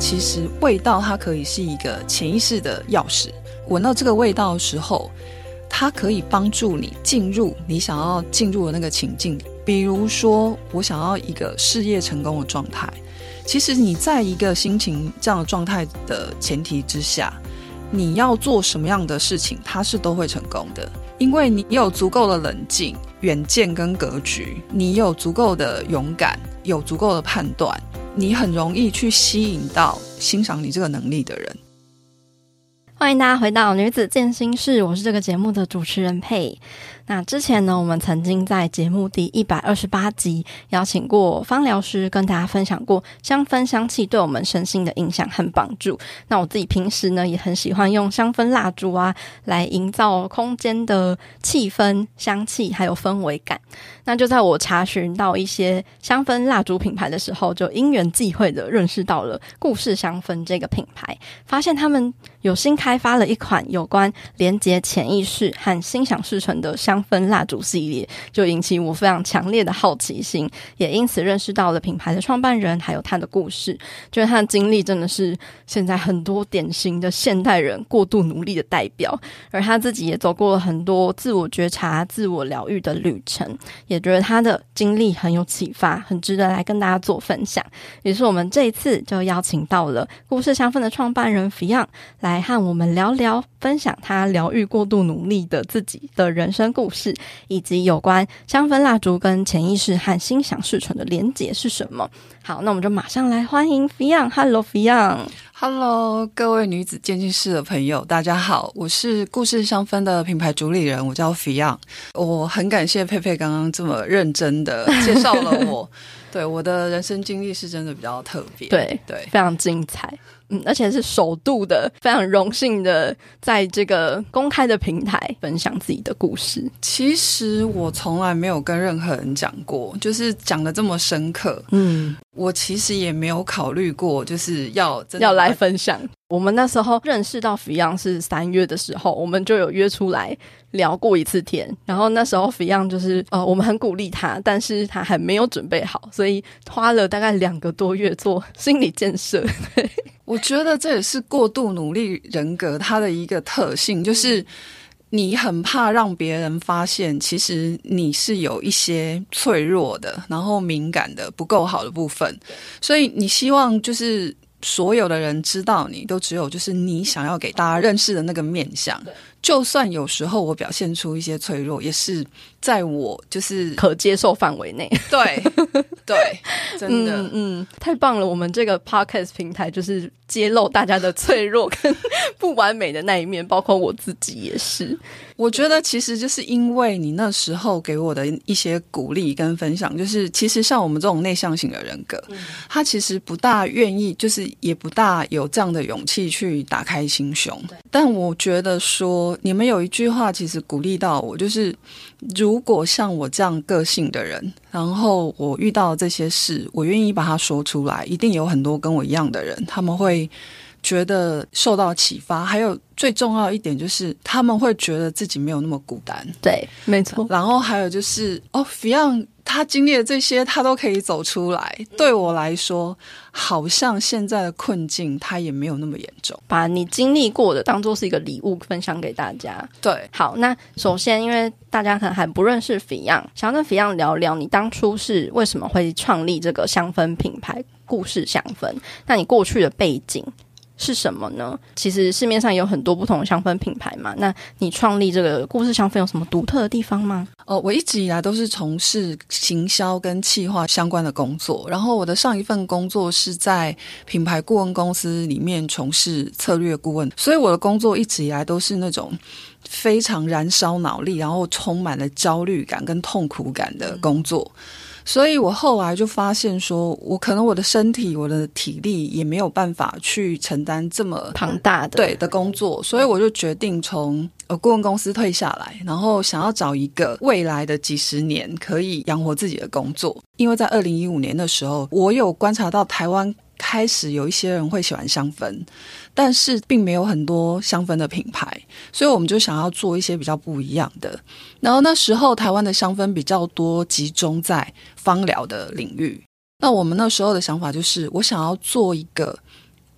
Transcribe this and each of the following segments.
其实味道它可以是一个潜意识的钥匙。闻到这个味道的时候，它可以帮助你进入你想要进入的那个情境。比如说，我想要一个事业成功的状态。其实你在一个心情这样的状态的前提之下，你要做什么样的事情，它是都会成功的，因为你有足够的冷静、远见跟格局，你有足够的勇敢，有足够的判断，你很容易去吸引到欣赏你这个能力的人。欢迎大家回到《女子健心室》，我是这个节目的主持人佩。那之前呢，我们曾经在节目第一百二十八集邀请过芳疗师，跟大家分享过香氛香气对我们身心的影响和帮助。那我自己平时呢，也很喜欢用香氛蜡烛啊，来营造空间的气氛、香气还有氛围感。那就在我查询到一些香氛蜡烛品牌的时候，就因缘际会的认识到了故事香氛这个品牌，发现他们有新开发了一款有关连接潜意识和心想事成的香。氛蜡烛系列就引起我非常强烈的好奇心，也因此认识到了品牌的创办人，还有他的故事。觉得他的经历真的是现在很多典型的现代人过度努力的代表，而他自己也走过了很多自我觉察、自我疗愈的旅程，也觉得他的经历很有启发，很值得来跟大家做分享。于是我们这一次就邀请到了故事香氛的创办人 Fion 来和我们聊聊，分享他疗愈过度努力的自己的人生故事。以及有关香氛蜡烛跟潜意识和心想事成的连结是什么？好，那我们就马上来欢迎 Fion。Hello，Fion。Hello，各位女子渐进室的朋友，大家好，我是故事香氛的品牌主理人，我叫 Fion。我很感谢佩佩刚刚这么认真的介绍了我。对，我的人生经历是真的比较特别，对对，非常精彩。嗯，而且是首度的，非常荣幸的，在这个公开的平台分享自己的故事。其实我从来没有跟任何人讲过，就是讲的这么深刻。嗯，我其实也没有考虑过，就是要真的要来分享。我们那时候认识到 Fion 是三月的时候，我们就有约出来聊过一次天。然后那时候 Fion 就是呃，我们很鼓励他，但是他还没有准备好，所以花了大概两个多月做心理建设。对，我觉得这也是过度努力人格它的一个特性，就是你很怕让别人发现，其实你是有一些脆弱的，然后敏感的不够好的部分，所以你希望就是。所有的人知道你，都只有就是你想要给大家认识的那个面相。就算有时候我表现出一些脆弱，也是在我就是可接受范围内。对对，真的嗯，嗯，太棒了！我们这个 podcast 平台就是揭露大家的脆弱跟不完美的那一面，包括我自己也是。我觉得其实就是因为你那时候给我的一些鼓励跟分享，就是其实像我们这种内向型的人格，嗯、他其实不大愿意，就是也不大有这样的勇气去打开心胸。但我觉得说。你们有一句话，其实鼓励到我，就是如果像我这样个性的人，然后我遇到这些事，我愿意把它说出来，一定有很多跟我一样的人，他们会觉得受到启发。还有最重要一点就是，他们会觉得自己没有那么孤单。对，没错。然后还有就是，哦，Fion。他经历了这些，他都可以走出来。对我来说，好像现在的困境他也没有那么严重。把你经历过的当做是一个礼物分享给大家。对，好，那首先，因为大家可能还不认识 Fion，想要跟 Fion 聊聊，你当初是为什么会创立这个香氛品牌故事香氛？那你过去的背景？是什么呢？其实市面上有很多不同的香氛品牌嘛。那你创立这个故事香氛有什么独特的地方吗？哦，我一直以来都是从事行销跟企划相关的工作。然后我的上一份工作是在品牌顾问公司里面从事策略顾问，所以我的工作一直以来都是那种非常燃烧脑力，然后充满了焦虑感跟痛苦感的工作。所以我后来就发现说，我可能我的身体、我的体力也没有办法去承担这么庞大的对的工作，所以我就决定从呃顾问公司退下来，然后想要找一个未来的几十年可以养活自己的工作。因为在二零一五年的时候，我有观察到台湾开始有一些人会喜欢香氛。但是并没有很多香氛的品牌，所以我们就想要做一些比较不一样的。然后那时候台湾的香氛比较多集中在芳疗的领域，那我们那时候的想法就是，我想要做一个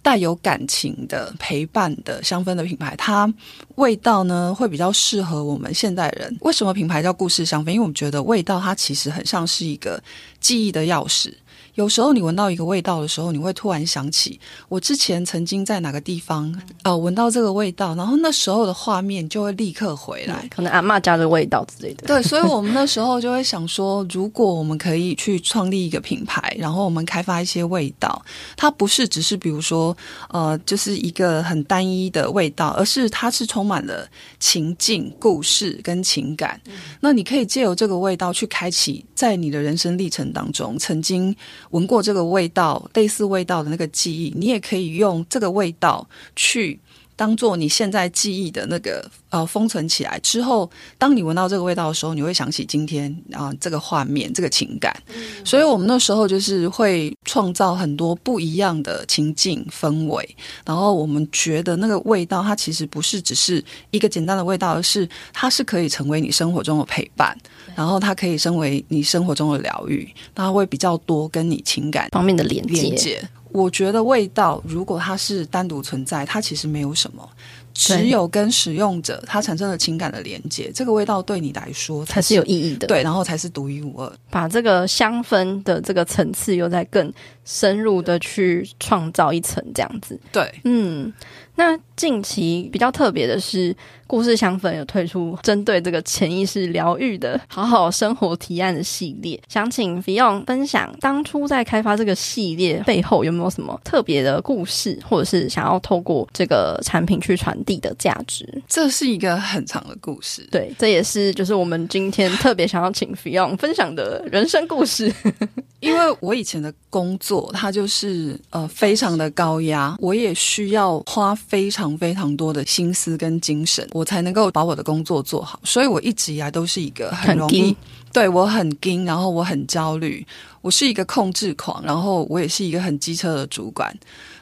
带有感情的陪伴的香氛的品牌，它味道呢会比较适合我们现代人。为什么品牌叫故事香氛？因为我们觉得味道它其实很像是一个记忆的钥匙。有时候你闻到一个味道的时候，你会突然想起我之前曾经在哪个地方，呃，闻到这个味道，然后那时候的画面就会立刻回来，可能阿嬷家的味道之类的。对，所以我们那时候就会想说，如果我们可以去创立一个品牌，然后我们开发一些味道，它不是只是比如说，呃，就是一个很单一的味道，而是它是充满了情境、故事跟情感。那你可以借由这个味道去开启，在你的人生历程当中曾经。闻过这个味道，类似味道的那个记忆，你也可以用这个味道去当做你现在记忆的那个呃封存起来。之后，当你闻到这个味道的时候，你会想起今天啊、呃、这个画面、这个情感。嗯、所以我们那时候就是会创造很多不一样的情境氛围。然后我们觉得那个味道，它其实不是只是一个简单的味道，而是它是可以成为你生活中的陪伴。然后它可以成为你生活中的疗愈，它会比较多跟你情感方面的连接。我觉得味道如果它是单独存在，它其实没有什么。只有跟使用者他产生了情感的连接，这个味道对你来说才是，有意义的，对，然后才是独一无二。把这个香氛的这个层次又再更深入的去创造一层，这样子。对，嗯，那近期比较特别的是，故事香氛有推出针对这个潜意识疗愈的好好生活提案的系列，想请 Fion 分享当初在开发这个系列背后有没有什么特别的故事，或者是想要透过这个产品去传地的价值，这是一个很长的故事。对，这也是就是我们今天特别想要请 Fion 分享的人生故事。因为我以前的工作，它就是呃非常的高压，我也需要花非常非常多的心思跟精神，我才能够把我的工作做好。所以我一直以来都是一个很容易，对，我很紧，然后我很焦虑，我是一个控制狂，然后我也是一个很机车的主管，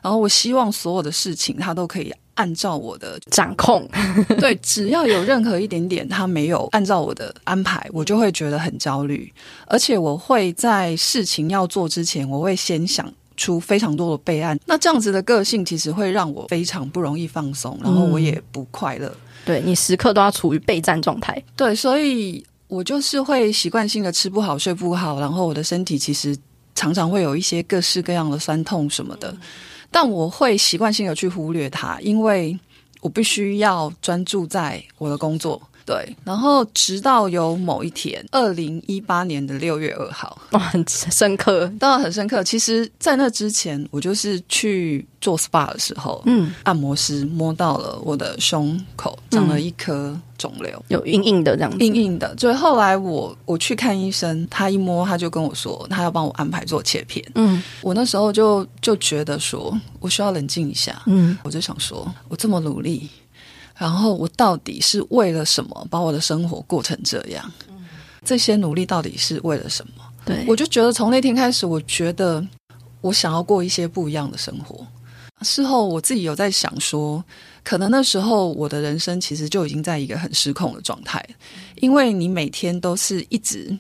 然后我希望所有的事情他都可以。按照我的掌控，对，只要有任何一点点他没有按照我的安排，我就会觉得很焦虑，而且我会在事情要做之前，我会先想出非常多的备案。那这样子的个性其实会让我非常不容易放松，然后我也不快乐。嗯、对，你时刻都要处于备战状态。对，所以我就是会习惯性的吃不好、睡不好，然后我的身体其实常常会有一些各式各样的酸痛什么的。嗯但我会习惯性的去忽略它，因为我必须要专注在我的工作。对，然后直到有某一天，二零一八年的六月二号，哇，很深刻，当然很深刻。其实，在那之前，我就是去做 SPA 的时候，嗯，按摩师摸到了我的胸口长了一颗肿瘤，嗯、有硬硬的这样子，硬硬的。所以后来我我去看医生，他一摸，他就跟我说，他要帮我安排做切片。嗯，我那时候就就觉得说我需要冷静一下。嗯，我就想说，我这么努力。然后我到底是为了什么把我的生活过成这样？这些努力到底是为了什么？对，我就觉得从那天开始，我觉得我想要过一些不一样的生活。事后我自己有在想说，可能那时候我的人生其实就已经在一个很失控的状态，因为你每天都是一直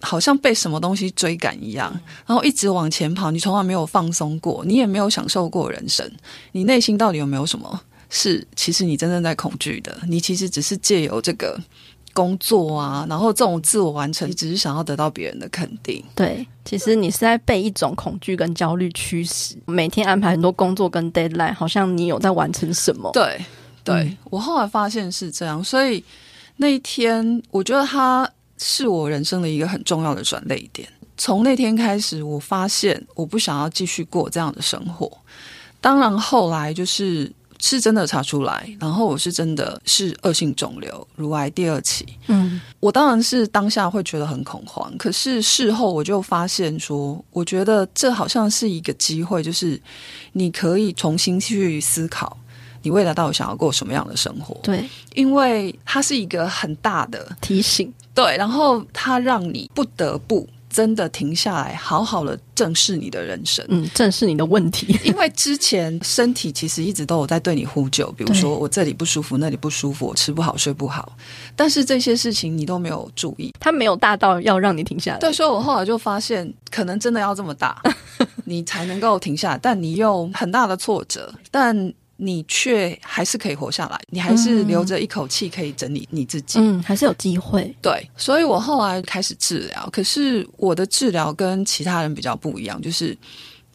好像被什么东西追赶一样，然后一直往前跑，你从来没有放松过，你也没有享受过人生，你内心到底有没有什么？是，其实你真正在恐惧的，你其实只是借由这个工作啊，然后这种自我完成，你只是想要得到别人的肯定。对，其实你是在被一种恐惧跟焦虑驱使，每天安排很多工作跟 deadline，好像你有在完成什么。对，对、嗯、我后来发现是这样，所以那一天，我觉得它是我人生的一个很重要的转捩点。从那天开始，我发现我不想要继续过这样的生活。当然，后来就是。是真的查出来，然后我是真的是恶性肿瘤，乳癌第二期。嗯，我当然是当下会觉得很恐慌，可是事后我就发现说，我觉得这好像是一个机会，就是你可以重新去思考，你未来到底想要过什么样的生活。对，因为它是一个很大的提醒。对，然后它让你不得不。真的停下来，好好的正视你的人生，嗯，正视你的问题。因为之前身体其实一直都有在对你呼救，比如说我这里不舒服，那里不舒服，我吃不好，睡不好，但是这些事情你都没有注意，它没有大到要让你停下来。对，所以我后来就发现，可能真的要这么大，你才能够停下来，但你又很大的挫折，但。你却还是可以活下来，你还是留着一口气可以整理你自己，嗯，还是有机会。对，所以我后来开始治疗，可是我的治疗跟其他人比较不一样，就是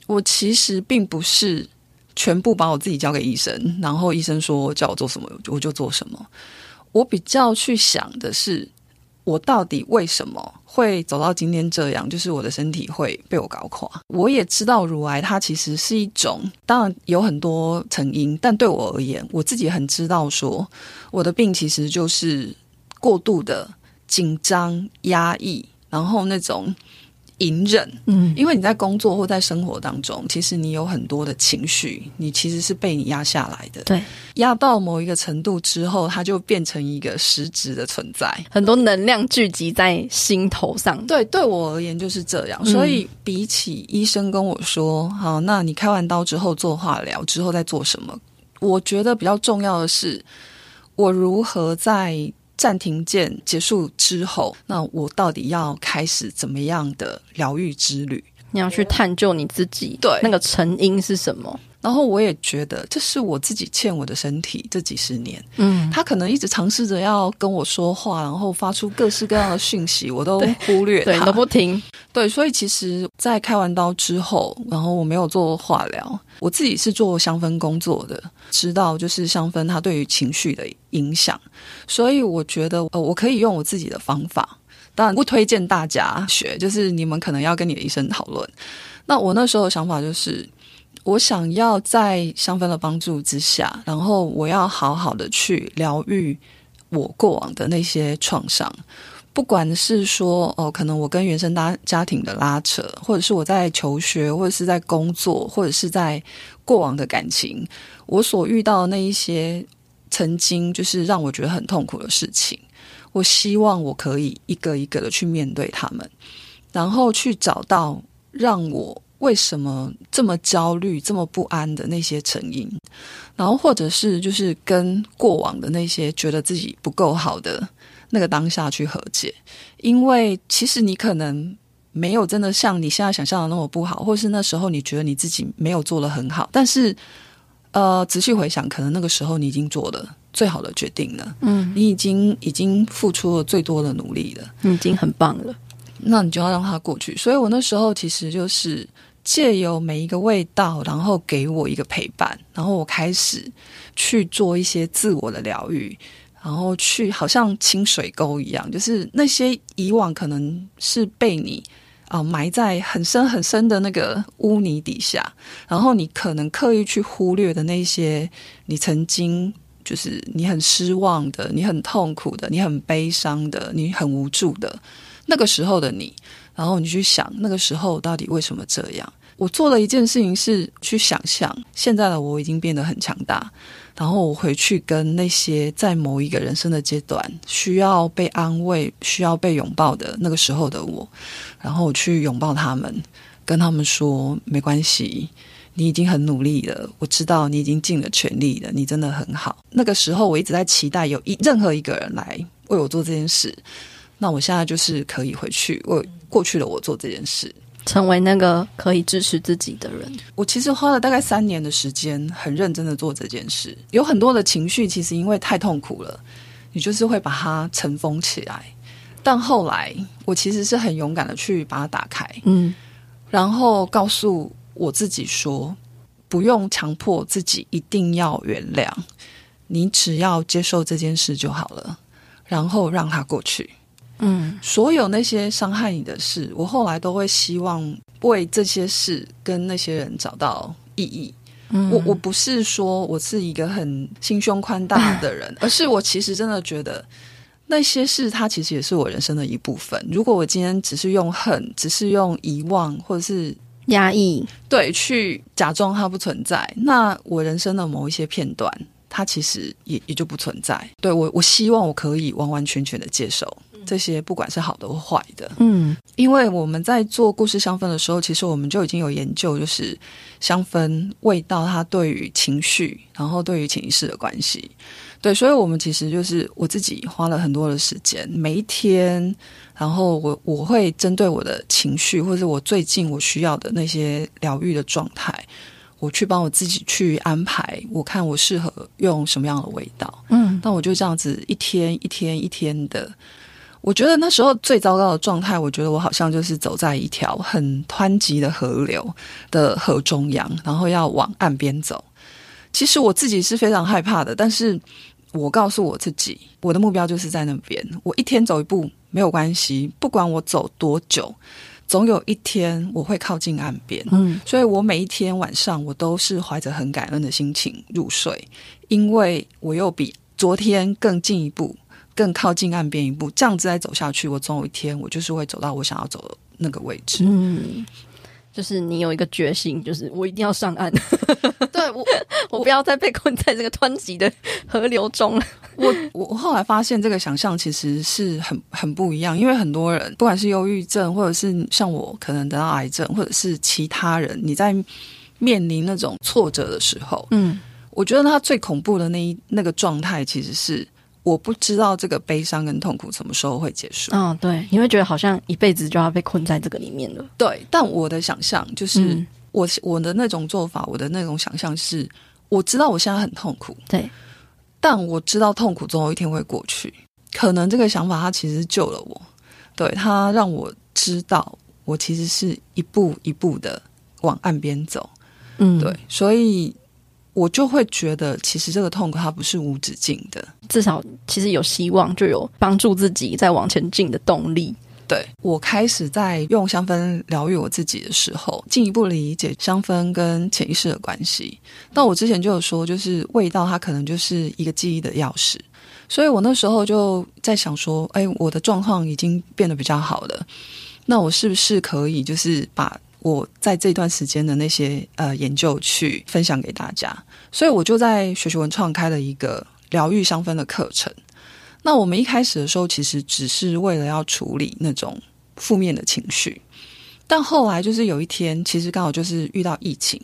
我其实并不是全部把我自己交给医生，然后医生说叫我做什么我就做什么。我比较去想的是，我到底为什么会走到今天这样？就是我的身体会被我搞垮。我也知道乳癌它其实是一种，当然有很多成因，但对我而言，我自己很知道说，我的病其实就是过度的紧张、压抑，然后那种。隐忍，嗯，因为你在工作或在生活当中，其实你有很多的情绪，你其实是被你压下来的。对，压到某一个程度之后，它就变成一个实质的存在，很多能量聚集在心头上。对，对我而言就是这样。所以比起医生跟我说，好，那你开完刀之后做化疗之后再做什么？我觉得比较重要的是，我如何在。暂停键结束之后，那我到底要开始怎么样的疗愈之旅？你要去探究你自己，对，那个成因是什么？然后我也觉得这是我自己欠我的身体这几十年，嗯，他可能一直尝试着要跟我说话，然后发出各式各样的讯息，我都忽略他，对，都不听。对，所以其实，在开完刀之后，然后我没有做化疗，我自己是做香氛工作的，知道就是香氛它对于情绪的影响，所以我觉得呃，我可以用我自己的方法，当然不推荐大家学，就是你们可能要跟你的医生讨论。那我那时候的想法就是，我想要在香氛的帮助之下，然后我要好好的去疗愈我过往的那些创伤。不管是说哦，可能我跟原生家家庭的拉扯，或者是我在求学，或者是在工作，或者是在过往的感情，我所遇到的那一些曾经就是让我觉得很痛苦的事情，我希望我可以一个一个的去面对他们，然后去找到让我为什么这么焦虑、这么不安的那些成因，然后或者是就是跟过往的那些觉得自己不够好的。那个当下去和解，因为其实你可能没有真的像你现在想象的那么不好，或是那时候你觉得你自己没有做的很好，但是呃，仔细回想，可能那个时候你已经做了最好的决定了，嗯，你已经已经付出了最多的努力了，你已经很棒了，那你就要让它过去。所以我那时候其实就是借由每一个味道，然后给我一个陪伴，然后我开始去做一些自我的疗愈。然后去好像清水沟一样，就是那些以往可能是被你啊、埋在很深很深的那个污泥底下，然后你可能刻意去忽略的那些你曾经就是你很失望的、你很痛苦的、你很悲伤的、你很无助的那个时候的你，然后你去想那个时候到底为什么这样？我做了一件事情是去想象现在的我已经变得很强大。然后我回去跟那些在某一个人生的阶段需要被安慰、需要被拥抱的那个时候的我，然后我去拥抱他们，跟他们说没关系，你已经很努力了，我知道你已经尽了全力了，你真的很好。那个时候我一直在期待有一任何一个人来为我做这件事，那我现在就是可以回去为过去的我做这件事。成为那个可以支持自己的人。我其实花了大概三年的时间，很认真的做这件事。有很多的情绪，其实因为太痛苦了，你就是会把它尘封起来。但后来，我其实是很勇敢的去把它打开，嗯，然后告诉我自己说，不用强迫自己一定要原谅，你只要接受这件事就好了，然后让它过去。嗯，所有那些伤害你的事，我后来都会希望为这些事跟那些人找到意义。嗯，我我不是说我是一个很心胸宽大的人，而是我其实真的觉得那些事，它其实也是我人生的一部分。如果我今天只是用恨，只是用遗忘，或者是压抑，对，去假装它不存在，那我人生的某一些片段，它其实也也就不存在。对，我，我希望我可以完完全全的接受。这些不管是好的或坏的。嗯，因为我们在做故事香氛的时候，其实我们就已经有研究，就是香氛味道它对于情绪，然后对于潜意识的关系。对，所以我们其实就是我自己花了很多的时间，每一天，然后我我会针对我的情绪，或者是我最近我需要的那些疗愈的状态。我去帮我自己去安排，我看我适合用什么样的味道。嗯，那我就这样子一天一天一天的。我觉得那时候最糟糕的状态，我觉得我好像就是走在一条很湍急的河流的河中央，然后要往岸边走。其实我自己是非常害怕的，但是我告诉我自己，我的目标就是在那边。我一天走一步没有关系，不管我走多久。总有一天我会靠近岸边，嗯，所以我每一天晚上我都是怀着很感恩的心情入睡，因为我又比昨天更进一步，更靠近岸边一步，这样子再走下去，我总有一天我就是会走到我想要走的那个位置，嗯。就是你有一个决心，就是我一定要上岸。对我，我不要再被困在这个湍急的河流中了。我我后来发现，这个想象其实是很很不一样，因为很多人，不管是忧郁症，或者是像我可能得到癌症，或者是其他人，你在面临那种挫折的时候，嗯，我觉得他最恐怖的那一那个状态，其实是。我不知道这个悲伤跟痛苦什么时候会结束。嗯、哦，对，你会觉得好像一辈子就要被困在这个里面了。对，但我的想象就是，我我的那种做法，我的那种想象是，我知道我现在很痛苦，对，但我知道痛苦总有一天会过去。可能这个想法它其实救了我，对，它让我知道我其实是一步一步的往岸边走。嗯，对，所以。我就会觉得，其实这个痛苦它不是无止境的，至少其实有希望，就有帮助自己再往前进的动力。对，我开始在用香氛疗愈我自己的时候，进一步理解香氛跟潜意识的关系。那我之前就有说，就是味道它可能就是一个记忆的钥匙，所以我那时候就在想说，哎，我的状况已经变得比较好了，那我是不是可以就是把。我在这段时间的那些呃研究去分享给大家，所以我就在学学文创开了一个疗愈香氛的课程。那我们一开始的时候，其实只是为了要处理那种负面的情绪，但后来就是有一天，其实刚好就是遇到疫情。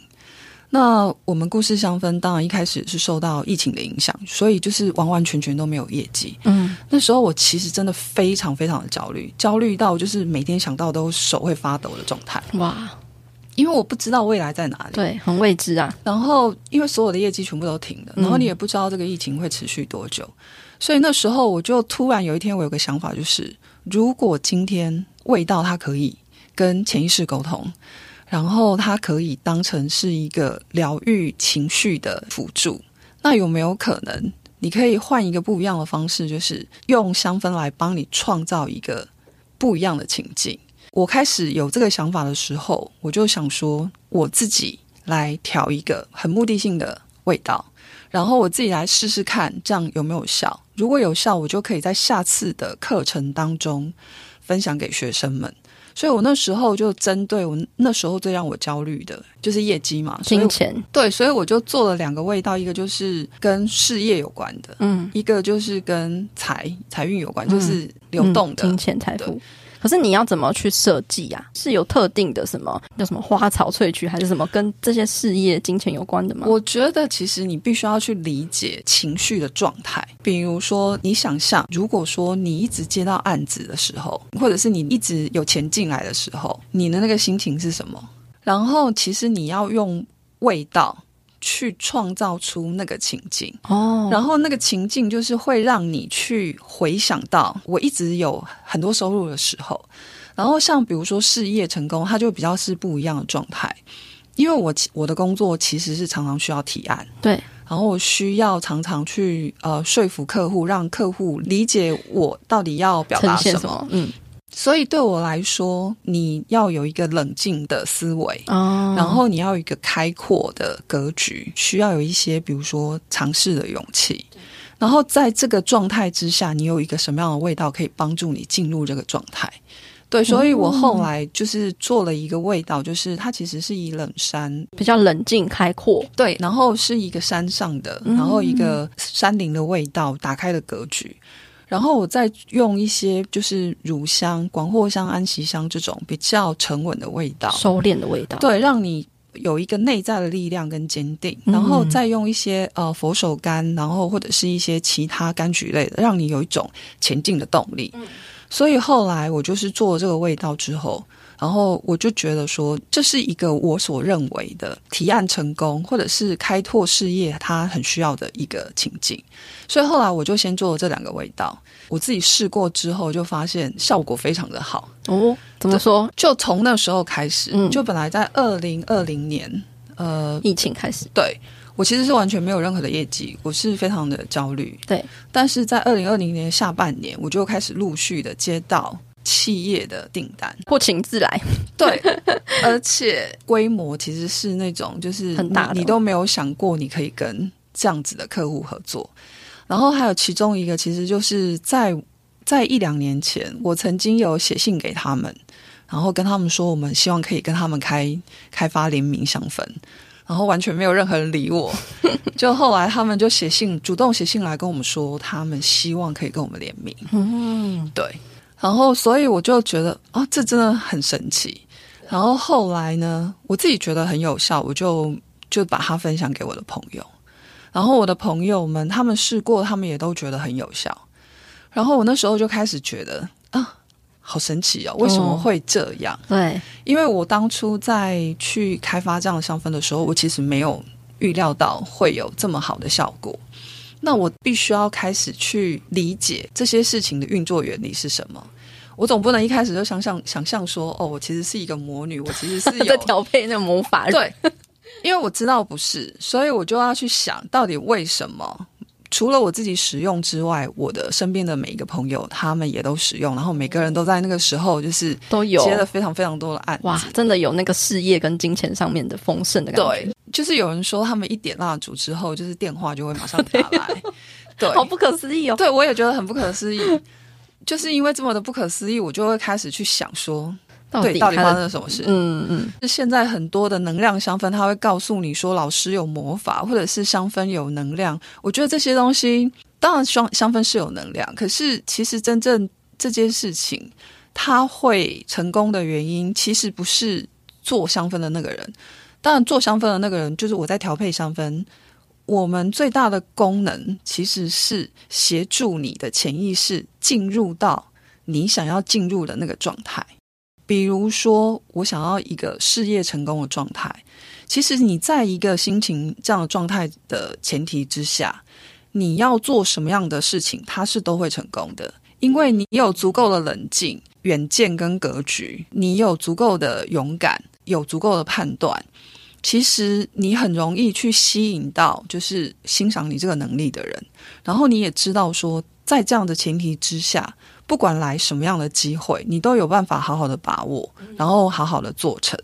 那我们故事香氛当然一开始是受到疫情的影响，所以就是完完全全都没有业绩。嗯，那时候我其实真的非常非常的焦虑，焦虑到就是每天想到都手会发抖的状态。哇，因为我不知道未来在哪里，对，很未知啊。然后因为所有的业绩全部都停了，然后你也不知道这个疫情会持续多久，嗯，所以那时候我就突然有一天，我有个想法，就是如果今天味道它可以跟潜意识沟通。然后它可以当成是一个疗愈情绪的辅助。那有没有可能，你可以换一个不一样的方式，就是用香氛来帮你创造一个不一样的情境？我开始有这个想法的时候，我就想说，我自己来调一个很目的性的味道，然后我自己来试试看，这样有没有效？如果有效，我就可以在下次的课程当中分享给学生们。所以我那时候就针对我那时候最让我焦虑的就是业绩嘛，金钱。对，所以我就做了两个味道，一个就是跟事业有关的，嗯，一个就是跟财财运有关，就是流动的、嗯、金钱财富。可是你要怎么去设计啊？是有特定的什么？叫什么花草萃取，还是什么跟这些事业、金钱有关的吗？我觉得其实你必须要去理解情绪的状态。比如说，你想象，如果说你一直接到案子的时候，或者是你一直有钱进来的时候，你的那个心情是什么？然后，其实你要用味道。去创造出那个情境。哦，然后那个情境就是会让你去回想到我一直有很多收入的时候，然后像比如说事业成功，它就比较是不一样的状态，因为我我的工作其实是常常需要提案，对，然后我需要常常去呃说服客户，让客户理解我到底要表达什么，什么嗯。所以对我来说，你要有一个冷静的思维，哦，然后你要有一个开阔的格局，需要有一些比如说尝试的勇气，然后在这个状态之下，你有一个什么样的味道可以帮助你进入这个状态？对，所以我后来就是做了一个味道，就是它其实是以冷山，比较冷静开阔，对，然后是一个山上的，然后一个山林的味道，打开的格局。然后我再用一些就是乳香、广藿香、安息香这种比较沉稳的味道，收敛的味道，对，让你有一个内在的力量跟坚定。然后再用一些呃佛手柑，然后或者是一些其他柑橘类的，让你有一种前进的动力。所以后来我就是做了这个味道之后。然后我就觉得说，这是一个我所认为的提案成功，或者是开拓事业，它很需要的一个情境。所以后来我就先做了这两个味道，我自己试过之后，就发现效果非常的好。哦，怎么说？就从那时候开始，嗯，就本来在二零二零年，呃，疫情开始，对，我其实是完全没有任何的业绩，我是非常的焦虑。对，但是在二零二零年下半年，我就开始陆续的接到。企业的订单不请自来，对，而且规模其实是那种就是很大的，你都没有想过你可以跟这样子的客户合作。然后还有其中一个，其实就是在在一两年前，我曾经有写信给他们，然后跟他们说，我们希望可以跟他们开开发联名香氛，然后完全没有任何人理我。就后来他们就写信，主动写信来跟我们说，他们希望可以跟我们联名。嗯，对。然后，所以我就觉得啊，这真的很神奇。然后后来呢，我自己觉得很有效，我就就把它分享给我的朋友。然后我的朋友们他们试过，他们也都觉得很有效。然后我那时候就开始觉得啊，好神奇哦，为什么会这样？哦，对，因为我当初在去开发这样的香氛的时候，我其实没有预料到会有这么好的效果。那我必须要开始去理解这些事情的运作原理是什么。我总不能一开始就想象想象说，哦，我其实是一个魔女，我其实是 有在调配那个魔法。对，因为我知道不是，所以我就要去想到底为什么。除了我自己使用之外，我的身边的每一个朋友他们也都使用，然后每个人都在那个时候就是都有接了非常非常多的案子。哇，真的有那个事业跟金钱上面的丰盛的感觉。对。就是有人说，他们一点蜡烛之后，就是电话就会马上打来，对，好不可思议哦。对，我也觉得很不可思议，就是因为这么的不可思议，我就会开始去想说，到底，对，到底发生了什么事？嗯嗯。是现在很多的能量香氛，它会告诉你说，老师有魔法，或者是香氛有能量。我觉得这些东西，当然香香氛是有能量，可是其实真正这件事情，它会成功的原因，其实不是做香氛的那个人。当然，做香氛的那个人就是我在调配香氛。我们最大的功能其实是协助你的潜意识进入到你想要进入的那个状态。比如说，我想要一个事业成功的状态。其实你在一个心情这样的状态的前提之下，你要做什么样的事情，它是都会成功的，因为你有足够的冷静、远见跟格局，你有足够的勇敢，有足够的判断。其实你很容易去吸引到，就是欣赏你这个能力的人。然后你也知道说，在这样的前提之下，不管来什么样的机会，你都有办法好好的把握，然后好好的做成。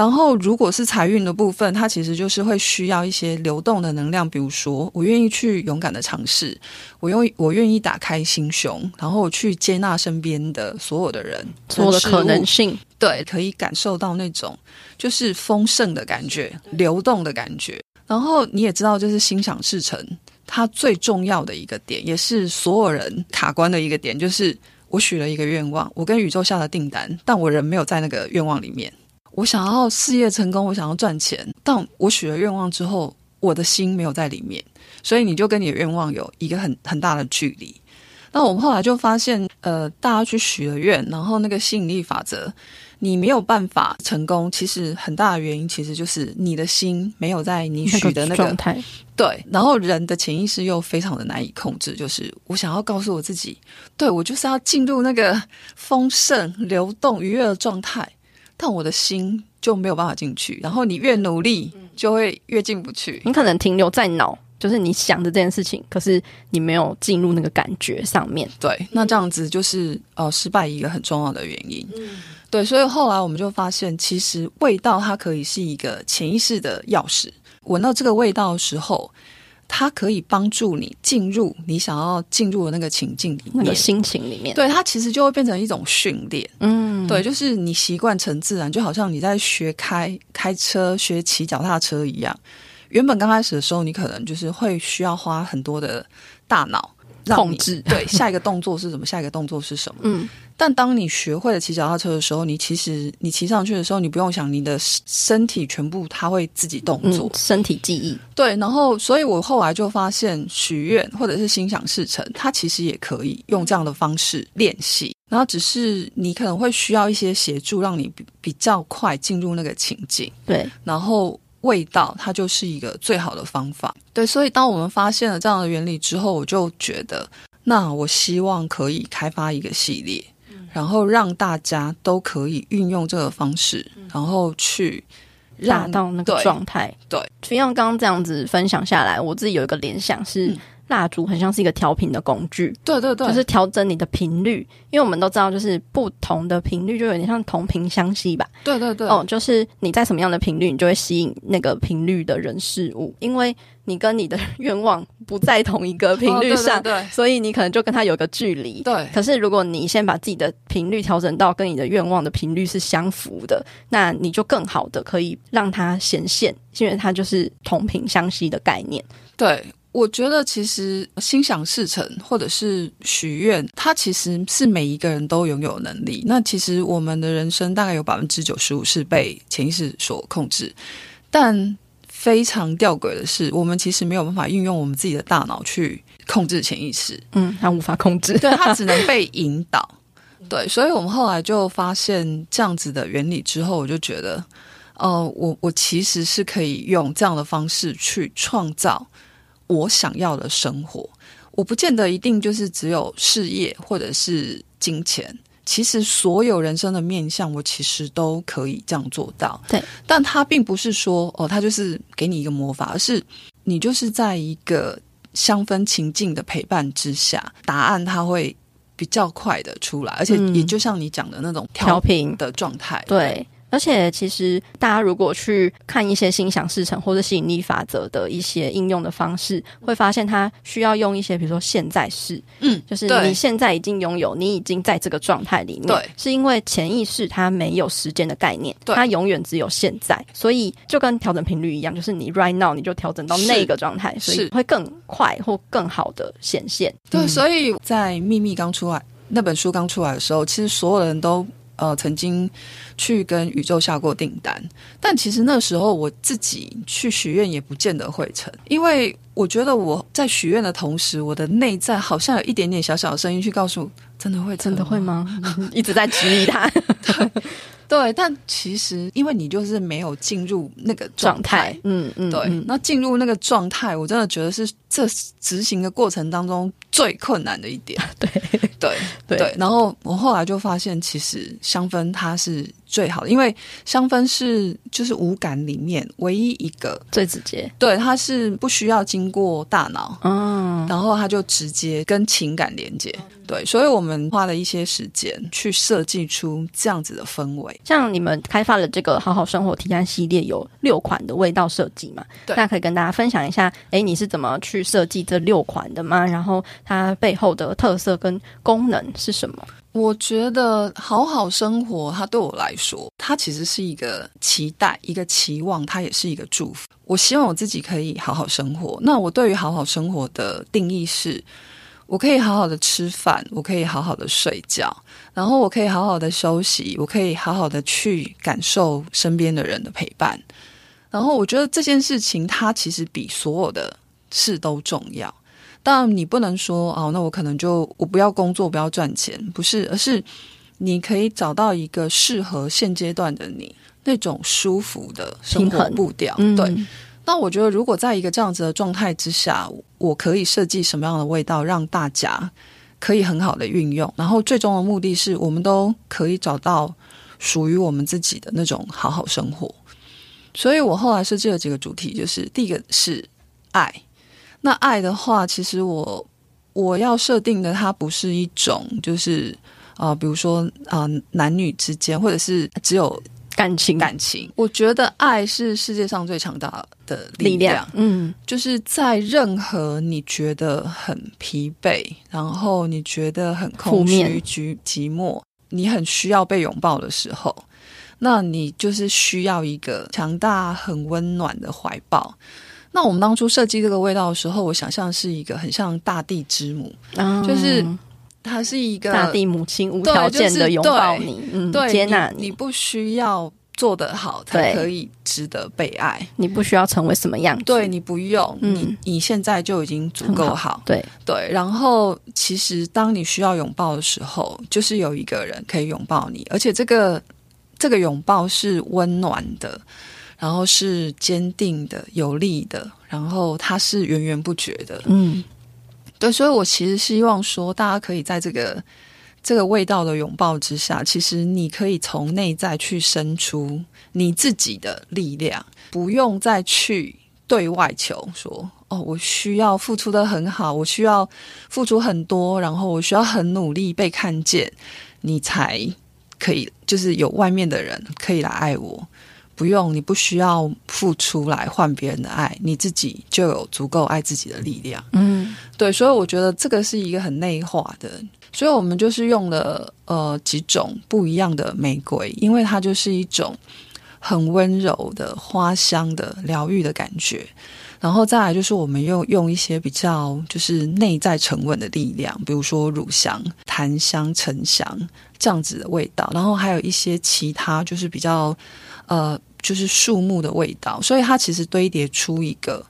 然后，如果是财运的部分，它其实就是会需要一些流动的能量。比如说，我愿意去勇敢的尝试，我用我愿意打开心胸，然后去接纳身边的所有的人，所有的可能性，对，可以感受到那种就是丰盛的感觉，流动的感觉。然后你也知道，就是心想事成，它最重要的一个点，也是所有人卡关的一个点，就是我许了一个愿望，我跟宇宙下了订单，但我人没有在那个愿望里面。我想要事业成功，我想要赚钱，但我许了愿望之后，我的心没有在里面，所以你就跟你的愿望有一个很很大的距离。那我们后来就发现，呃，大家去许了愿，然后那个吸引力法则，你没有办法成功，其实很大的原因其实就是你的心没有在你许的那个状态。对，然后人的潜意识又非常的难以控制，就是我想要告诉我自己，对，我就是要进入那个丰盛、流动、愉悦的状态。但我的心就没有办法进去，然后你越努力，就会越进不去。你可能停留在脑，就是你想着这件事情，可是你没有进入那个感觉上面。对，那这样子就是呃失败一个很重要的原因。嗯，对，所以后来我们就发现，其实味道它可以是一个潜意识的钥匙。闻到这个味道的时候。它可以帮助你进入你想要进入的那个情境里面，那个心情里面。对，它其实就会变成一种训练。嗯，对，就是你习惯成自然，就好像你在学开开车、学骑脚踏车一样。原本刚开始的时候，你可能就是会需要花很多的大脑控制。对，下一个动作是什么？下一个动作是什么？嗯。但当你学会了骑脚踏车的时候，你其实你骑上去的时候，你不用想，你的身体全部它会自己动作，嗯、身体记忆。对，然后所以我后来就发现，许愿或者是心想事成，它其实也可以用这样的方式练习。然后只是你可能会需要一些协助，让你比比较快进入那个情境。对，然后味道它就是一个最好的方法。对，所以当我们发现了这样的原理之后，我就觉得，那我希望可以开发一个系列。然后让大家都可以运用这个方式，嗯、然后去达到那个状态。对，就像刚刚这样子分享下来，我自己有一个联想是，嗯、蜡烛很像是一个调频的工具。对对对，就是调整你的频率，因为我们都知道，就是不同的频率就有点像同频相吸吧。对对对，哦，就是你在什么样的频率，你就会吸引那个频率的人事物，因为。你跟你的愿望不在同一个频率上，哦、对对对，所以你可能就跟他有个距离。对。可是如果你先把自己的频率调整到跟你的愿望的频率是相符的，那你就更好的可以让它显现，因为它就是同频相吸的概念。对，我觉得其实心想事成或者是许愿，它其实是每一个人都拥有能力。那其实我们的人生大概有百分之九十五是被潜意识所控制，但。非常吊诡的是，我们其实没有办法运用我们自己的大脑去控制潜意识。嗯，它无法控制，对，它只能 被引导。对，所以我们后来就发现这样子的原理之后，我就觉得，呃，我我其实是可以用这样的方式去创造我想要的生活。我不见得一定就是只有事业或者是金钱。其实所有人生的面向，我其实都可以这样做到。对，但他并不是说哦，他就是给你一个魔法，而是你就是在一个香氛情境的陪伴之下，答案它会比较快的出来，而且也就像你讲的那种调频的状态。对。而且，其实大家如果去看一些心想事成或者吸引力法则的一些应用的方式，会发现它需要用一些，比如说现在式，嗯，就是你现在已经拥有，你已经在这个状态里面，对，是因为潜意识它没有时间的概念，对，它永远只有现在，所以就跟调整频率一样，就是你 right now 你就调整到那个状态，所以会更快或更好的显现。对，所以在秘密刚出来那本书刚出来的时候，其实所有人都。呃，曾经去跟宇宙下过订单，但其实那时候我自己去许愿也不见得会成，因为我觉得我在许愿的同时，我的内在好像有一点点小小的声音去告诉我，真的会，真的会吗？一直在质疑他。对对，但其实因为你就是没有进入那个状态，嗯嗯，对，嗯、那进入那个状态，我真的觉得是这执行的过程当中最困难的一点。对对 对，对，然后我后来就发现，其实香氛它是最好的，因为香氛是就是五感里面唯一一个最直接，对，它是不需要经过大脑，嗯，然后它就直接跟情感连接。对，所以我们花了一些时间去设计出这样子的氛围。像你们开发的这个好好生活提案系列有六款的味道设计嘛？对，那可以跟大家分享一下，哎，你是怎么去设计这六款的吗？然后它背后的特色跟功能是什么？我觉得好好生活，它对我来说，它其实是一个期待，一个期望，它也是一个祝福。我希望我自己可以好好生活。那我对于好好生活的定义是。我可以好好的吃饭，我可以好好的睡觉，然后我可以好好的休息，我可以好好的去感受身边的人的陪伴。然后我觉得这件事情，它其实比所有的事都重要。当然，你不能说哦，那我可能就我不要工作，不要赚钱，不是，而是你可以找到一个适合现阶段的你那种舒服的生活步调，嗯、对。那我觉得，如果在一个这样子的状态之下，我可以设计什么样的味道，让大家可以很好的运用。然后，最终的目的是我们都可以找到属于我们自己的那种好好生活。所以我后来设计了几个主题，就是第一个是爱。那爱的话，其实我我要设定的，它不是一种，就是啊、呃，比如说啊、呃，男女之间，或者是只有。感情，感情，我觉得爱是世界上最强大的力量。力量。嗯，就是在任何你觉得很疲惫，然后你觉得很空虚、寂寂寞，你很需要被拥抱的时候，那你就是需要一个强大、很温暖的怀抱。那我们当初设计这个味道的时候，我想象是一个很像大地之母，嗯、就是它是一个大地母亲无条件的拥抱你，就是、嗯，对接纳你，你不需要。做得好才可以值得被爱。你不需要成为什么样子，对，你不用，嗯、你你现在就已经足够好，好。对对，然后其实当你需要拥抱的时候，就是有一个人可以拥抱你，而且这个这个拥抱是温暖的，然后是坚定的、有力的，然后它是源源不绝的。嗯，对，所以我其实希望说，大家可以在这个。这个味道的拥抱之下，其实你可以从内在去生出你自己的力量，不用再去对外求说哦，我需要付出的很好，我需要付出很多，然后我需要很努力被看见，你才可以，就是有外面的人可以来爱我。不用，你不需要付出来换别人的爱，你自己就有足够爱自己的力量。嗯，对，所以我觉得这个是一个很内化的。所以我们就是用了呃几种不一样的玫瑰，因为它就是一种很温柔的花香的疗愈的感觉。然后再来就是我们用用一些比较就是内在沉稳的力量，比如说乳香、檀香、沉香这样子的味道。然后还有一些其他就是比较呃就是树木的味道，所以它其实堆叠出一个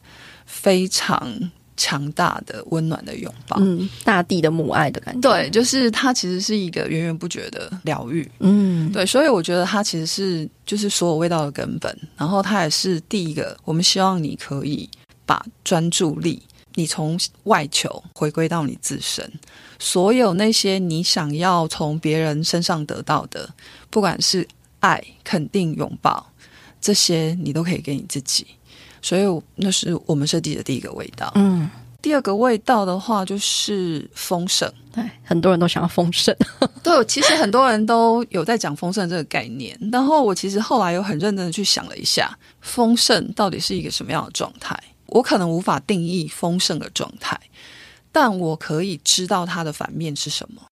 非常。强大的温暖的拥抱，嗯，大地的母爱的感觉，对，就是它其实是一个源源不绝的疗愈，嗯，对，所以我觉得它其实是就是所有味道的根本，然后它也是第一个，我们希望你可以把专注力，你从外求回归到你自身，所有那些你想要从别人身上得到的，不管是爱、肯定、拥抱，这些你都可以给你自己。所以那是我们设计的第一个味道。嗯，第二个味道的话就是丰盛。对，很多人都想要丰盛。对，其实很多人都有在讲丰盛这个概念。然后我其实后来有很认真的去想了一下，丰盛到底是一个什么样的状态？我可能无法定义丰盛的状态，但我可以知道它的反面是什么。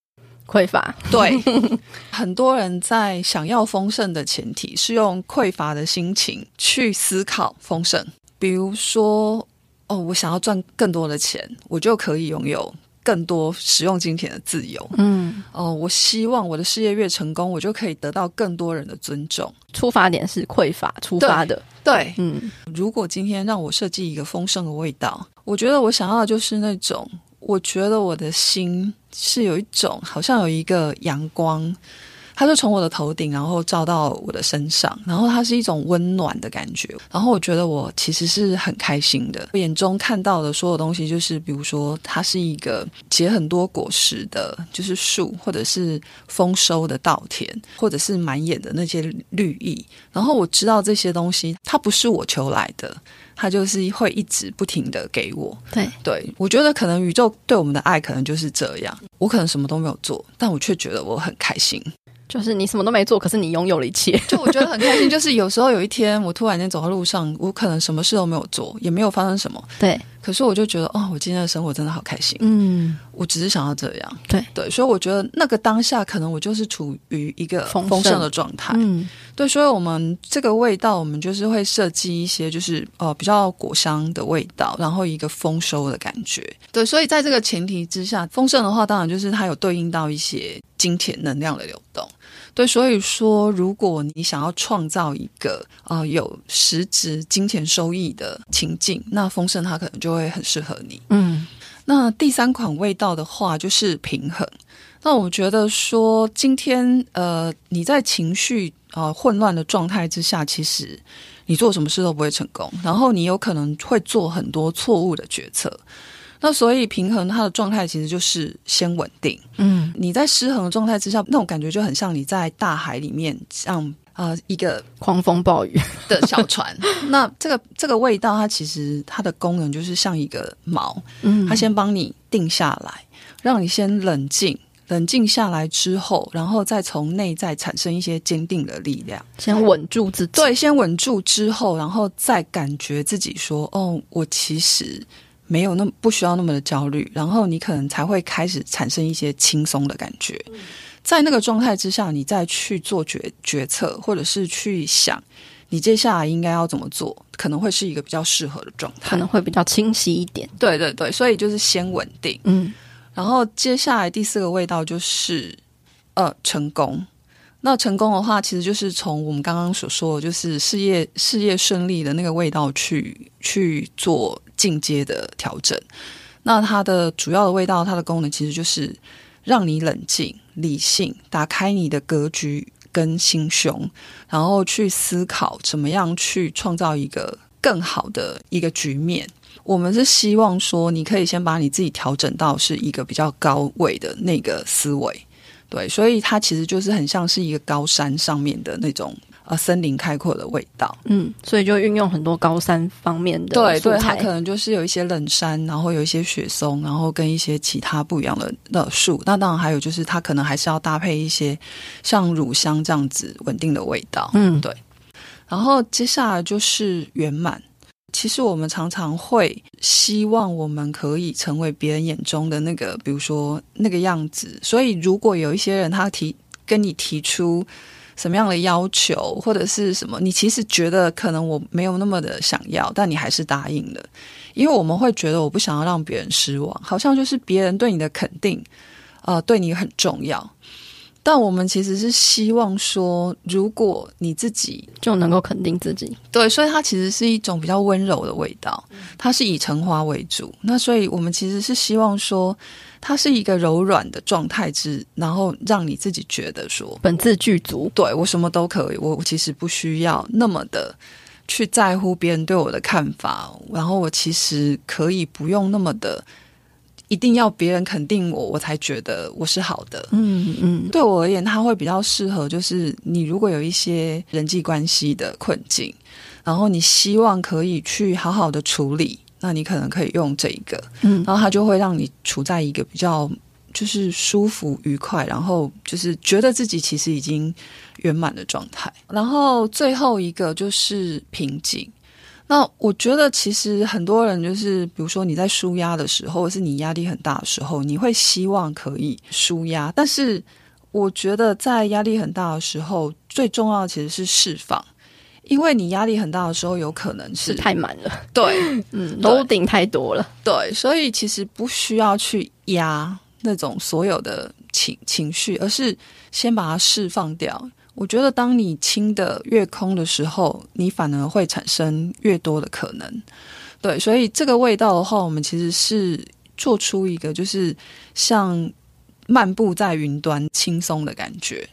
匮乏。对，很多人在想要丰盛的前提是用匮乏的心情去思考丰盛。比如说，哦，我想要赚更多的钱，我就可以拥有更多使用金钱的自由。嗯，哦，我希望我的事业越成功，我就可以得到更多人的尊重。出发点是匮乏出发的。对，对，嗯，如果今天让我设计一个丰盛的味道，我觉得我想要的就是那种，我觉得我的心是有一种，好像有一个阳光。它就从我的头顶，然后照到我的身上，然后它是一种温暖的感觉，然后我觉得我其实是很开心的。我眼中看到的所有东西，就是比如说，它是一个结很多果实的，就是树，或者是丰收的稻田，或者是满眼的那些绿意。然后我知道这些东西，它不是我求来的，它就是会一直不停的给我。对对，我觉得可能宇宙对我们的爱，可能就是这样。我可能什么都没有做，但我却觉得我很开心。就是你什么都没做，可是你拥有了一切，就我觉得很开心。就是有时候有一天，我突然间走在路上，我可能什么事都没有做，也没有发生什么，对。可是我就觉得，哦，我今天的生活真的好开心。嗯，我只是想要这样，对对。所以我觉得那个当下，可能我就是处于一个丰盛的状态。嗯，对。所以我们这个味道，我们就是会设计一些，就是呃比较果香的味道，然后一个丰收的感觉。对，所以在这个前提之下，丰盛的话，当然就是它有对应到一些金钱能量的流动。对，所以说，如果你想要创造一个呃有实质金钱收益的情境，那丰盛它可能就会很适合你。嗯，那第三款味道的话就是平衡。那我觉得说，今天呃你在情绪呃混乱的状态之下，其实你做什么事都不会成功，然后你有可能会做很多错误的决策。那所以平衡它的状态其实就是先稳定。嗯，你在失衡的状态之下，那种感觉就很像你在大海里面，像啊、呃、一个狂风暴雨的小船。那这个这个味道，它其实它的功能就是像一个锚，嗯，它先帮你定下来，让你先冷静，冷静下来之后，然后再从内在产生一些坚定的力量，先稳住自己。对，先稳住之后，然后再感觉自己说：“哦，我其实。”没有那么不需要那么的焦虑，然后你可能才会开始产生一些轻松的感觉。在那个状态之下，你再去做决决策，或者是去想你接下来应该要怎么做，可能会是一个比较适合的状态，可能会比较清晰一点。对对对，所以就是先稳定，嗯，然后接下来第四个味道就是呃成功。那成功的话，其实就是从我们刚刚所说的，就是事业事业顺利的那个味道去去做进阶的调整。那它的主要的味道，它的功能其实就是让你冷静、理性，打开你的格局跟心胸，然后去思考怎么样去创造一个更好的一个局面。我们是希望说，你可以先把你自己调整到是一个比较高位的那个思维。对，所以它其实就是很像是一个高山上面的那种呃森林开阔的味道，嗯，所以就运用很多高山方面的对对，它可能就是有一些冷杉，然后有一些雪松，然后跟一些其他不一样的的树。那当然还有就是它可能还是要搭配一些像乳香这样子稳定的味道，嗯，对。然后接下来就是圆满。其实我们常常会希望我们可以成为别人眼中的那个，比如说那个样子。所以，如果有一些人他提跟你提出什么样的要求，或者是什么，你其实觉得可能我没有那么的想要，但你还是答应了，因为我们会觉得我不想要让别人失望，好像就是别人对你的肯定，呃，对你很重要。但我们其实是希望说，如果你自己就能够肯定自己，对，所以它其实是一种比较温柔的味道，它是以橙花为主。那所以我们其实是希望说，它是一个柔软的状态之，然后让你自己觉得说，本自具足，对，我什么都可以，我我其实不需要那么的去在乎别人对我的看法，然后我其实可以不用那么的。一定要别人肯定我，我才觉得我是好的。嗯嗯，对我而言，它会比较适合，就是你如果有一些人际关系的困境，然后你希望可以去好好的处理，那你可能可以用这一个，嗯，然后它就会让你处在一个比较就是舒服愉快，然后就是觉得自己其实已经圆满的状态。然后最后一个就是平静。那我觉得，其实很多人就是，比如说你在舒压的时候，或是你压力很大的时候，你会希望可以舒压。但是，我觉得在压力很大的时候，最重要的其实是释放，因为你压力很大的时候，有可能是，是太满了，对，嗯，loading 太多了，对，所以其实不需要去压那种所有的情情绪，而是先把它释放掉。我觉得，当你清的越空的时候，你反而会产生越多的可能。对，所以这个味道的话，我们其实是做出一个就是像漫步在云端轻松的感觉。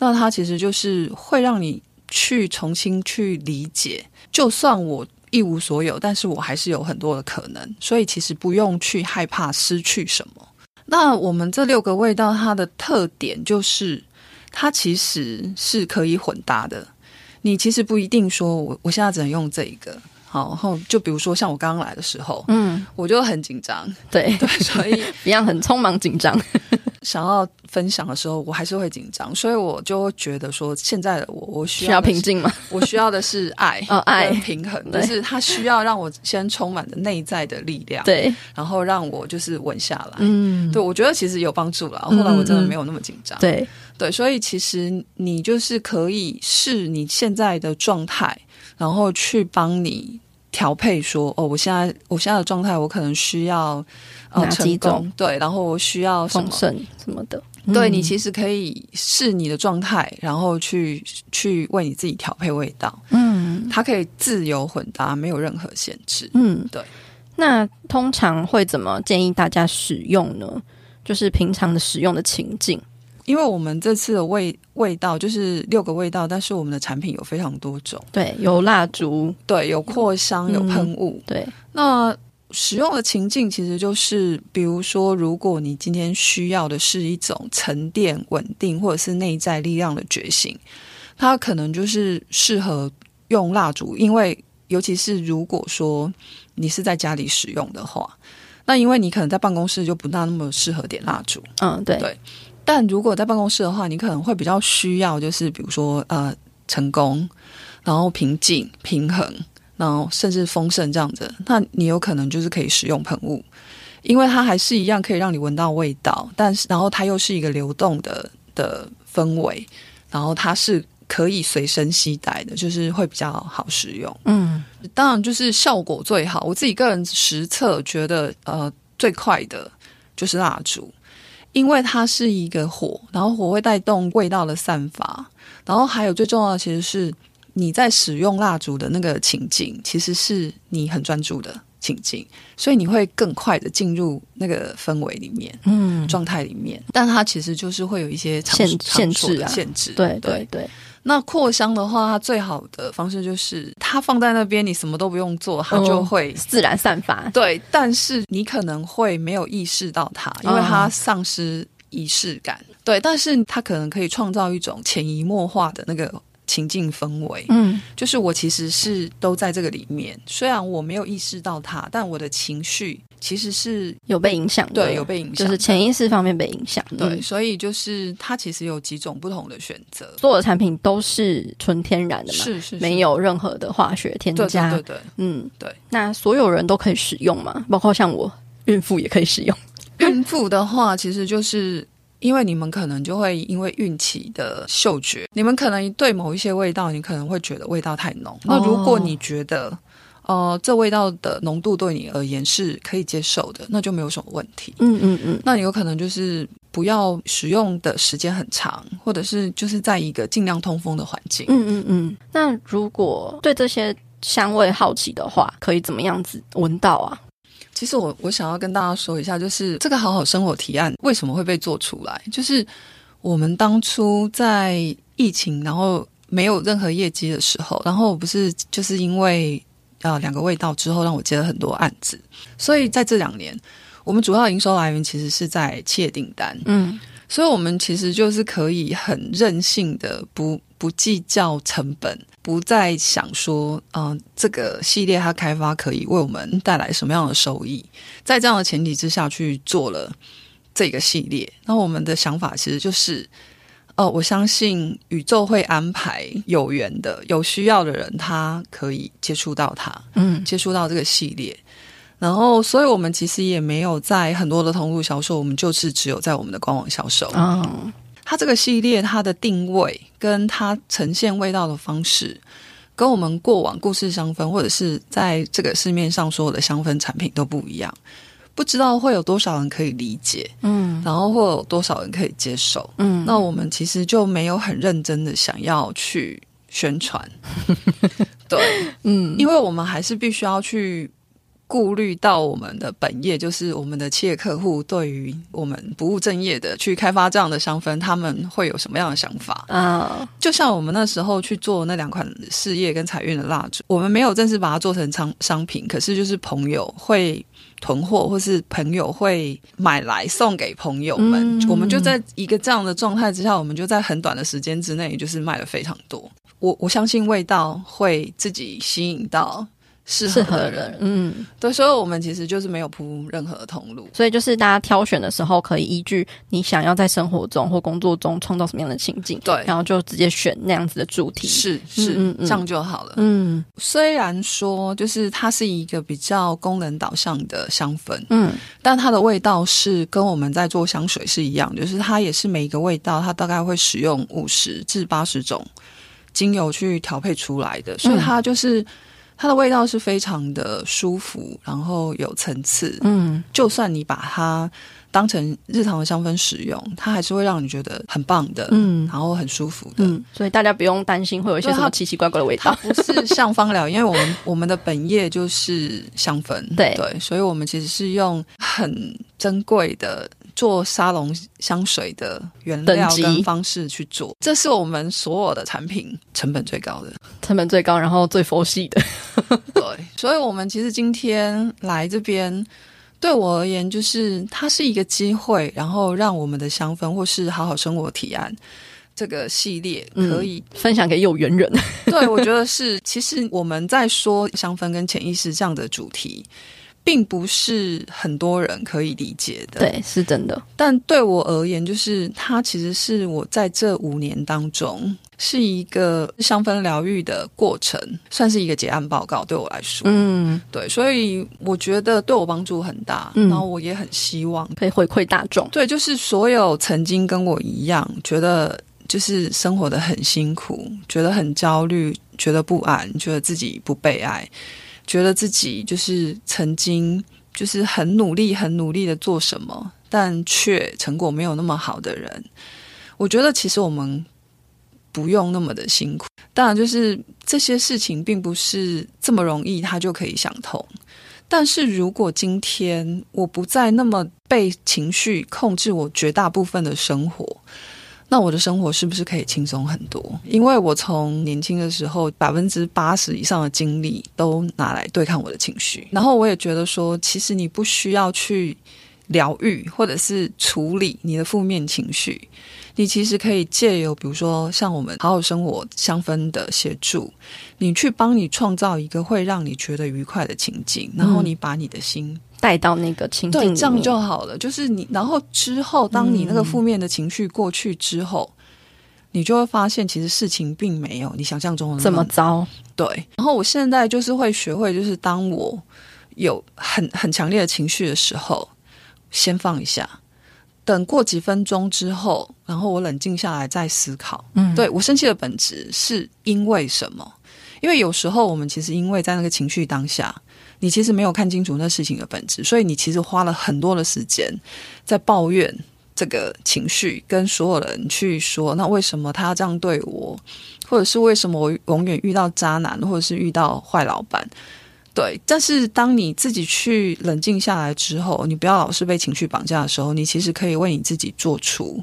那它其实就是会让你去重新去理解，就算我一无所有，但是我还是有很多的可能。所以其实不用去害怕失去什么。那我们这六个味道，它的特点就是。它其实是可以混搭的，你其实不一定说我我现在只能用这一个，好，然后就比如说像我刚刚来的时候，嗯，我就很紧张，对。对，所以 一样很匆忙紧张，想要分享的时候，我还是会紧张，所以我就会觉得说，现在的我我需要，平静吗？我需要的是爱哦，爱。平衡，就是它需要让我先充满着内在的力量，对，然后让我就是稳下来，嗯，对，我觉得其实有帮助了，后来我真的没有那么紧张，对。对，所以其实你就是可以视你现在的状态，然后去帮你调配说，哦，我现在我现在的状态，我可能需要呃哪几种成功，对，然后我需要什么？什么的，对，嗯，你其实可以试你的状态，然后去去为你自己调配味道，嗯，它可以自由混搭，没有任何限制，嗯，对。那通常会怎么建议大家使用呢？就是平常的使用的情境。因为我们这次的味味道就是六个味道，但是我们的产品有非常多种，对，有蜡烛，对，有扩香，有喷雾，嗯，对。那使用的情境其实就是，比如说，如果你今天需要的是一种沉淀、稳定，或者是内在力量的觉醒，它可能就是适合用蜡烛，因为尤其是如果说你是在家里使用的话，那因为你可能在办公室就不大那么适合点蜡烛，嗯，对。对。但如果在办公室的话，你可能会比较需要，就是比如说呃，成功，然后平静、平衡，然后甚至丰盛这样子。那你有可能就是可以使用喷雾，因为它还是一样可以让你闻到味道，但是然后它又是一个流动的的氛围，然后它是可以随身携带的，就是会比较好使用。嗯，当然就是效果最好。我自己个人实测觉得，呃，最快的就是蜡烛，因为它是一个火，然后火会带动味道的散发，然后还有最重要的其实是你在使用蜡烛的那个情境，其实是你很专注的。情境，所以你会更快的进入那个氛围里面，嗯，状态里面。但它其实就是会有一些限限制啊，限制。对对对。那扩香的话，它最好的方式就是它放在那边，你什么都不用做，它就会自然散发。对，但是你可能会没有意识到它，因为它丧失仪式感。对，但是它可能可以创造一种潜移默化的那个。情境氛围，嗯，就是我其实是都在这个里面，虽然我没有意识到它，但我的情绪其实是有被影响的，对，有被影响，就是潜意识方面被影响，对，嗯，所以就是它其实有几种不同的选择，所有的产品都是纯天然的嘛，是，是是，没有任何的化学添加，对对，对对，嗯，对，那所有人都可以使用吗？包括像我孕妇也可以使用，孕妇的话其实就是。因为你们可能就会因为孕期的嗅觉，你们可能对某一些味道，你可能会觉得味道太浓。那如果你觉得，哦、呃，这味道的浓度对你而言是可以接受的，那就没有什么问题。嗯嗯嗯。那你有可能就是不要使用的时间很长，或者是就是在一个尽量通风的环境。嗯嗯嗯。那如果对这些香味好奇的话，可以怎么样子闻到啊？其实我我想要跟大家说一下，就是这个好好生活提案为什么会被做出来？就是我们当初在疫情，然后没有任何业绩的时候，然后不是就是因为呃两个味道之后，让我接了很多案子，所以在这两年，我们主要营收来源其实是在企业订单，嗯，所以我们其实就是可以很任性的不。不计较成本，不再想说，嗯、呃，这个系列它开发可以为我们带来什么样的收益，在这样的前提之下去做了这个系列。那我们的想法其实就是，哦、呃，我相信宇宙会安排有缘的、有需要的人，他可以接触到它，嗯，接触到这个系列。然后，所以我们其实也没有在很多的通路销售，我们就是只有在我们的官网销售。嗯。它这个系列，它的定位跟它呈现味道的方式，跟我们过往故事香氛或者是在这个市面上所有的香氛产品都不一样。不知道会有多少人可以理解，嗯，然后会有多少人可以接受，嗯。那我们其实就没有很认真的想要去宣传，对，嗯，因为我们还是必须要去。顾虑到我们的本业，就是我们的企业客户对于我们不务正业的去开发这样的香氛，他们会有什么样的想法啊？就像我们那时候去做那两款事业跟财运的蜡烛，我们没有正式把它做成商商品，可是就是朋友会囤货，或是朋友会买来送给朋友们。嗯、我们就在一个这样的状态之下，我们就在很短的时间之内，就是卖了非常多。我我相信味道会自己吸引到。适合的人，嗯，对，所以我们其实就是没有铺任何通路，所以就是大家挑选的时候，可以依据你想要在生活中或工作中创造什么样的情境，对，然后就直接选那样子的主题，是是，嗯嗯，这样就好了。嗯，虽然说就是它是一个比较功能导向的香氛，嗯，但它的味道是跟我们在做香水是一样，就是它也是每一个味道，它大概会使用五十至八十种精油去调配出来的，所以它就是。它的味道是非常的舒服，然后有层次。嗯，就算你把它当成日常的香氛使用，它还是会让你觉得很棒的。嗯，然后很舒服的。嗯，所以大家不用担心会有一些什么奇奇怪怪的味道。它不是像芳疗，因为我们 我们的本业就是香氛。对对，所以我们其实是用很珍贵的。做沙龙香水的原料跟方式去做，这是我们所有的产品成本最高的，成本最高，然后最佛系的。对，所以，我们其实今天来这边，对我而言，就是它是一个机会，然后让我们的香氛或是好好生活提案这个系列可以、嗯、分享给有缘人。对，我觉得是，其实我们在说香氛跟潜意识这样的主题。并不是很多人可以理解的，对，是真的。但对我而言，就是它其实是我在这五年当中是一个香氛疗愈的过程，算是一个结案报告。对我来说，嗯，对，所以我觉得对我帮助很大。嗯，然后我也很希望可以回馈大众。对，就是所有曾经跟我一样觉得就是生活的很辛苦，觉得很焦虑，觉得不安，觉得自己不被爱，觉得自己就是曾经就是很努力、很努力的做什么，但却成果没有那么好的人，我觉得其实我们不用那么的辛苦。当然，就是这些事情并不是这么容易，他就可以想通。但是如果今天我不再那么被情绪控制我绝大部分的生活，那我的生活是不是可以轻松很多？因为我从年轻的时候，百分之八十以上的精力都拿来对抗我的情绪。然后我也觉得说，其实你不需要去疗愈或者是处理你的负面情绪。你其实可以借由，比如说像我们好好生活香氛的协助，你去帮你创造一个会让你觉得愉快的情境，然后你把你的心带到那个情境，对，这样就好了。就是你，然后之后，当你那个负面的情绪过去之后，嗯、你就会发现，其实事情并没有你想象中的这么糟。对。然后我现在就是会学会，就是当我有很很强烈的情绪的时候，先放一下。等过几分钟之后，然后我冷静下来再思考。嗯，对，我生气的本质是因为什么？因为有时候我们其实因为在那个情绪当下，你其实没有看清楚那事情的本质，所以你其实花了很多的时间在抱怨这个情绪，跟所有人去说，那为什么他要这样对我？或者是为什么我永远遇到渣男，或者是遇到坏老板？对，但是当你自己去冷静下来之后，你不要老是被情绪绑架的时候，你其实可以为你自己做出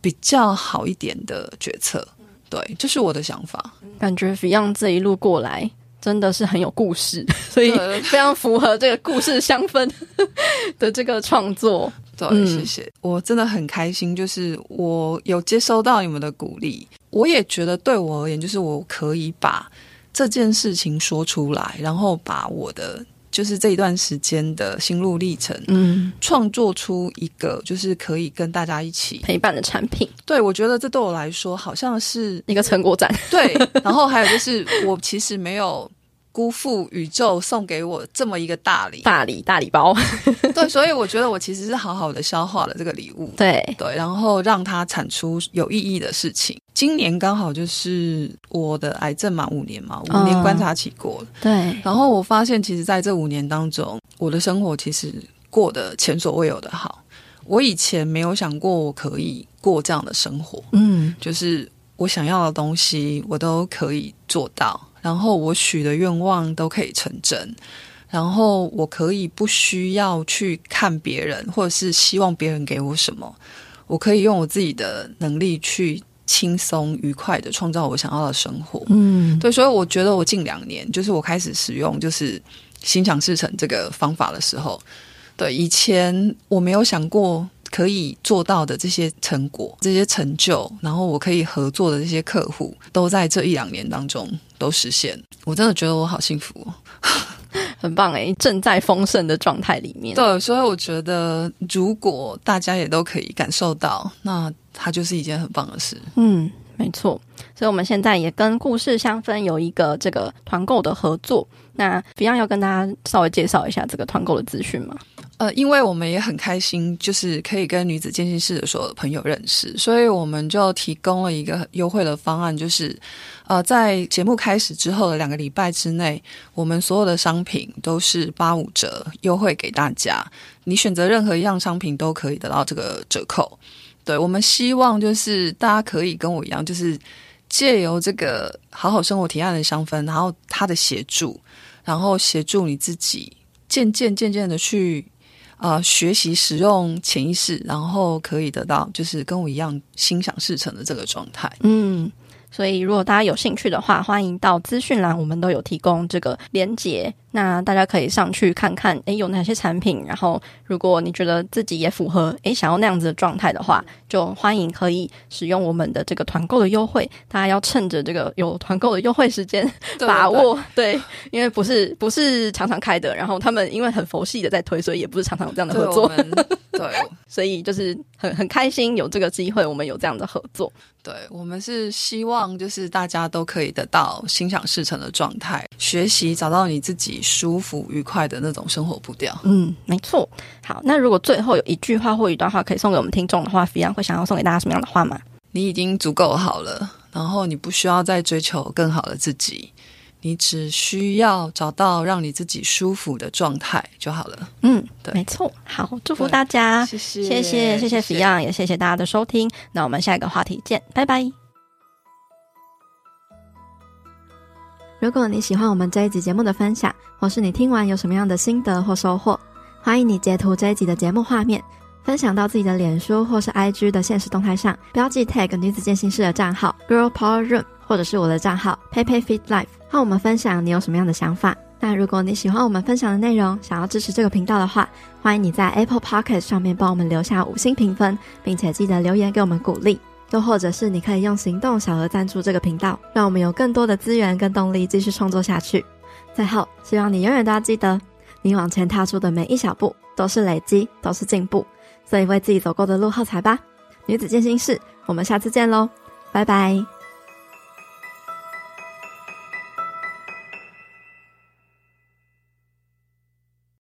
比较好一点的决策。对，这是我的想法。感觉 Beyond 这一路过来真的是很有故事，所以 非常符合这个故事香氛 的这个创作。对，谢谢，我真的很开心，就是我有接收到你们的鼓励，我也觉得对我而言，就是我可以把。这件事情说出来，然后把我的就是这一段时间的心路历程，嗯，创作出一个就是可以跟大家一起陪伴的产品。对，我觉得这对我来说好像是一个成果展。对，然后还有就是我其实没有。辜负宇宙送给我这么一个大礼，大礼大礼包。对，所以我觉得我其实是好好的消化了这个礼物。对对，然后让它产出有意义的事情。今年刚好就是我的癌症满五年嘛，五年观察期过了。对，然后我发现，其实在这五年当中，我的生活其实过得前所未有的好。我以前没有想过我可以过这样的生活。嗯，就是我想要的东西，我都可以做到。然后我许的愿望都可以成真，然后我可以不需要去看别人，或者是希望别人给我什么，我可以用我自己的能力去轻松愉快的创造我想要的生活。嗯，对，所以我觉得我近两年，就是我开始使用就是心想事成这个方法的时候，对，以前我没有想过。可以做到的这些成果、这些成就，然后我可以合作的这些客户，都在这一两年当中都实现。我真的觉得我好幸福哦，很棒诶，正在丰盛的状态里面。对，所以我觉得如果大家也都可以感受到，那它就是一件很棒的事。嗯，没错。所以我们现在也跟故事香氛有一个这个团购的合作。那 Beyond 要跟大家稍微介绍一下这个团购的资讯吗？呃，因为我们也很开心，就是可以跟女子健身室的所有的朋友认识，所以我们就提供了一个优惠的方案，就是呃，在节目开始之后的两个礼拜之内，我们所有的商品都是八五折优惠给大家。你选择任何一样商品都可以得到这个折扣。对，我们希望就是大家可以跟我一样，就是借由这个好好生活提案的香氛，然后它的协助，然后协助你自己渐渐渐渐的去。啊、学习使用潜意识，然后可以得到就是跟我一样心想事成的这个状态。嗯。所以，如果大家有兴趣的话，欢迎到资讯栏，我们都有提供这个连接，那大家可以上去看看，诶，有哪些产品。然后，如果你觉得自己也符合，诶，想要那样子的状态的话，就欢迎可以使用我们的这个团购的优惠。大家要趁着这个有团购的优惠时间把握，对，对，对，因为不是不是常常开的。然后他们因为很佛系的在推，所以也不是常常有这样的合作。对，所以就是很很开心有这个机会，我们有这样的合作。对，我们是希望就是大家都可以得到心想事成的状态，学习找到你自己舒服愉快的那种生活步调。嗯，没错。好，那如果最后有一句话或一段话可以送给我们听众的话，Fion 会想要送给大家什么样的话吗？你已经足够好了，然后你不需要再追求更好的自己。你只需要找到让你自己舒服的状态就好了。嗯，对，没错。好，祝福大家，谢谢，谢谢，谢谢 Fion，也谢谢大家的收听。那我们下一个话题见，拜拜。如果你喜欢我们这一集节目的分享，或是你听完有什么样的心得或收获，欢迎你截图这一集的节目画面，分享到自己的脸书或是 IG 的现实动态上，标记 tag 女子健心室的账号 Girl Power Room，或者是我的账号 PeiPei Fit Life，和我们分享你有什么样的想法。那如果你喜欢我们分享的内容，想要支持这个频道的话，欢迎你在 Apple Podcast 上面帮我们留下五星评分，并且记得留言给我们鼓励。又或者是你可以用行动小额赞助这个频道，让我们有更多的资源跟动力继续创作下去。最后，希望你永远都要记得，你往前踏出的每一小步都是累积，都是进步。所以为自己走过的路喝彩吧，女子健心事，我们下次见喽，拜拜。